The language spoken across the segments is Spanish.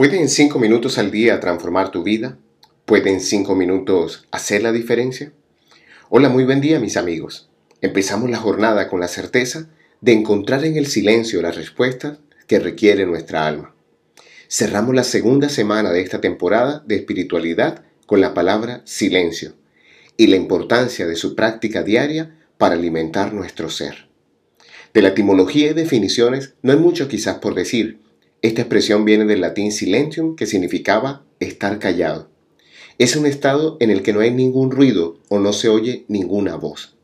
¿Puede en cinco minutos al día transformar tu vida? ¿Puede en cinco minutos hacer la diferencia? Hola, muy buen día mis amigos. Empezamos la jornada con la certeza de encontrar en el silencio las respuestas que requiere nuestra alma. Cerramos la segunda semana de esta temporada de espiritualidad con la palabra silencio y la importancia de su práctica diaria para alimentar nuestro ser. De la etimología y definiciones no hay mucho quizás por decir. Esta expresión viene del latín silentium, que significaba estar callado. Es un estado en el que no hay ningún ruido o no se oye ninguna voz.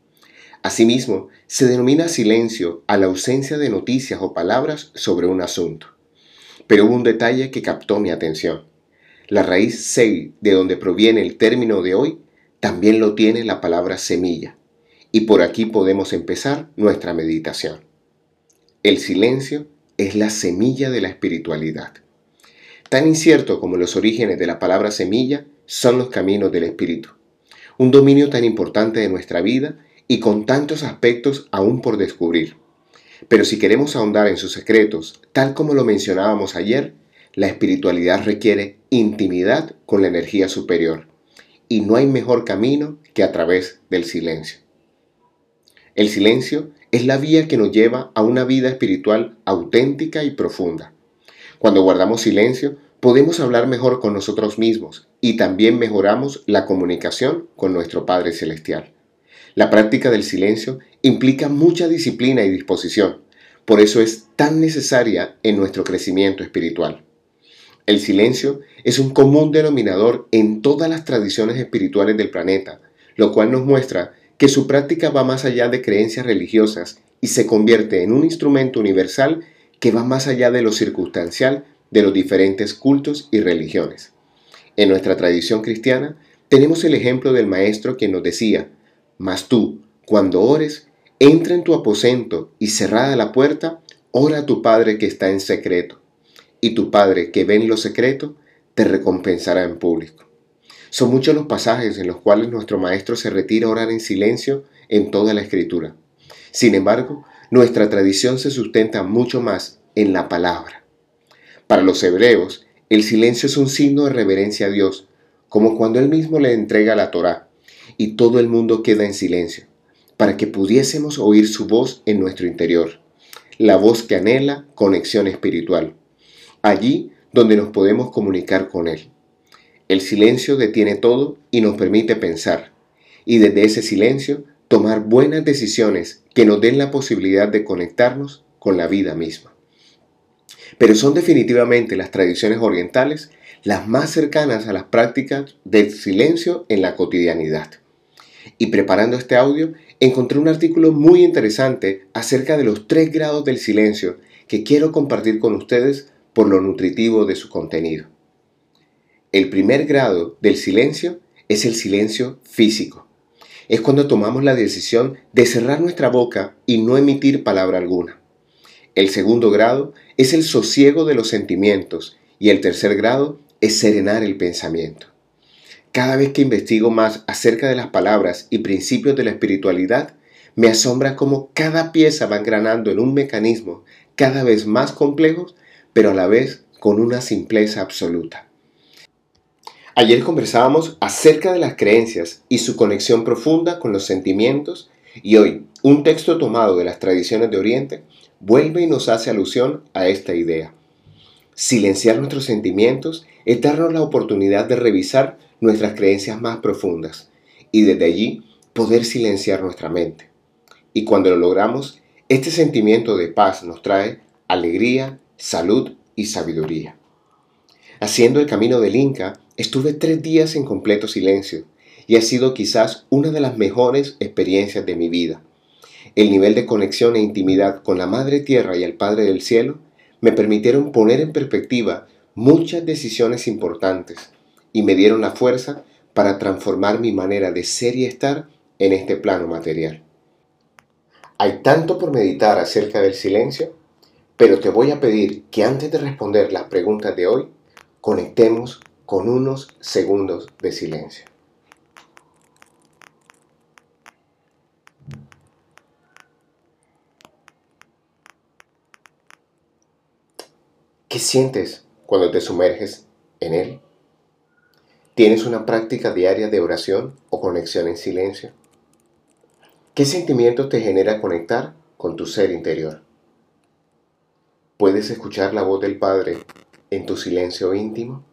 Asimismo, se denomina silencio a la ausencia de noticias o palabras sobre un asunto. Pero hubo un detalle que captó mi atención. La raíz sei, de donde proviene el término de hoy, también lo tiene la palabra semilla. Y por aquí podemos empezar nuestra meditación. El silencio es la semilla de la espiritualidad. Tan incierto como los orígenes de la palabra semilla son los caminos del espíritu. Un dominio tan importante de nuestra vida y con tantos aspectos aún por descubrir. Pero si queremos ahondar en sus secretos, tal como lo mencionábamos ayer, la espiritualidad requiere intimidad con la energía superior. Y no hay mejor camino que a través del silencio. El silencio es la vía que nos lleva a una vida espiritual auténtica y profunda. Cuando guardamos silencio, podemos hablar mejor con nosotros mismos y también mejoramos la comunicación con nuestro Padre Celestial. La práctica del silencio implica mucha disciplina y disposición, por eso es tan necesaria en nuestro crecimiento espiritual. El silencio es un común denominador en todas las tradiciones espirituales del planeta, lo cual nos muestra que su práctica va más allá de creencias religiosas y se convierte en un instrumento universal que va más allá de lo circunstancial de los diferentes cultos y religiones. En nuestra tradición cristiana tenemos el ejemplo del maestro que nos decía, mas tú, cuando ores, entra en tu aposento y cerrada la puerta, ora a tu Padre que está en secreto, y tu Padre que ve en lo secreto, te recompensará en público. Son muchos los pasajes en los cuales nuestro Maestro se retira a orar en silencio en toda la Escritura. Sin embargo, nuestra tradición se sustenta mucho más en la palabra. Para los hebreos, el silencio es un signo de reverencia a Dios, como cuando Él mismo le entrega la Torá, y todo el mundo queda en silencio, para que pudiésemos oír su voz en nuestro interior, la voz que anhela conexión espiritual, allí donde nos podemos comunicar con Él. El silencio detiene todo y nos permite pensar, y desde ese silencio tomar buenas decisiones que nos den la posibilidad de conectarnos con la vida misma. Pero son definitivamente las tradiciones orientales las más cercanas a las prácticas del silencio en la cotidianidad. Y preparando este audio, encontré un artículo muy interesante acerca de los tres grados del silencio que quiero compartir con ustedes por lo nutritivo de su contenido. El primer grado del silencio es el silencio físico. Es cuando tomamos la decisión de cerrar nuestra boca y no emitir palabra alguna. El segundo grado es el sosiego de los sentimientos y el tercer grado es serenar el pensamiento. Cada vez que investigo más acerca de las palabras y principios de la espiritualidad, me asombra cómo cada pieza va engranando en un mecanismo cada vez más complejo, pero a la vez con una simpleza absoluta. Ayer conversábamos acerca de las creencias y su conexión profunda con los sentimientos y hoy un texto tomado de las tradiciones de Oriente vuelve y nos hace alusión a esta idea. Silenciar nuestros sentimientos es darnos la oportunidad de revisar nuestras creencias más profundas y desde allí poder silenciar nuestra mente. Y cuando lo logramos, este sentimiento de paz nos trae alegría, salud y sabiduría. Haciendo el camino del Inca, Estuve tres días en completo silencio y ha sido quizás una de las mejores experiencias de mi vida. El nivel de conexión e intimidad con la Madre Tierra y el Padre del Cielo me permitieron poner en perspectiva muchas decisiones importantes y me dieron la fuerza para transformar mi manera de ser y estar en este plano material. Hay tanto por meditar acerca del silencio, pero te voy a pedir que antes de responder las preguntas de hoy, conectemos con unos segundos de silencio. ¿Qué sientes cuando te sumerges en Él? ¿Tienes una práctica diaria de oración o conexión en silencio? ¿Qué sentimiento te genera conectar con tu ser interior? ¿Puedes escuchar la voz del Padre en tu silencio íntimo?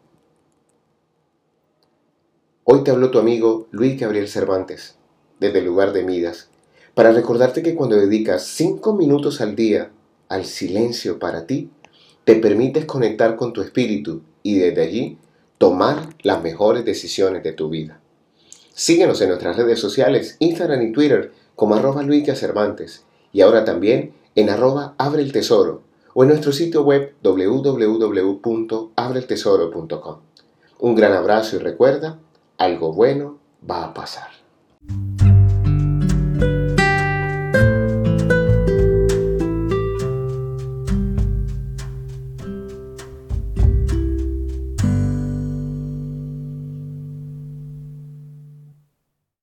Hoy te habló tu amigo Luis Gabriel Cervantes, desde el lugar de Midas, para recordarte que cuando dedicas cinco minutos al día al silencio para ti, te permites conectar con tu espíritu y desde allí tomar las mejores decisiones de tu vida. Síguenos en nuestras redes sociales, Instagram y Twitter como arroba Cervantes y ahora también en arroba Abre el Tesoro o en nuestro sitio web www.abreeltesoro.com. Un gran abrazo y recuerda, algo bueno va a pasar.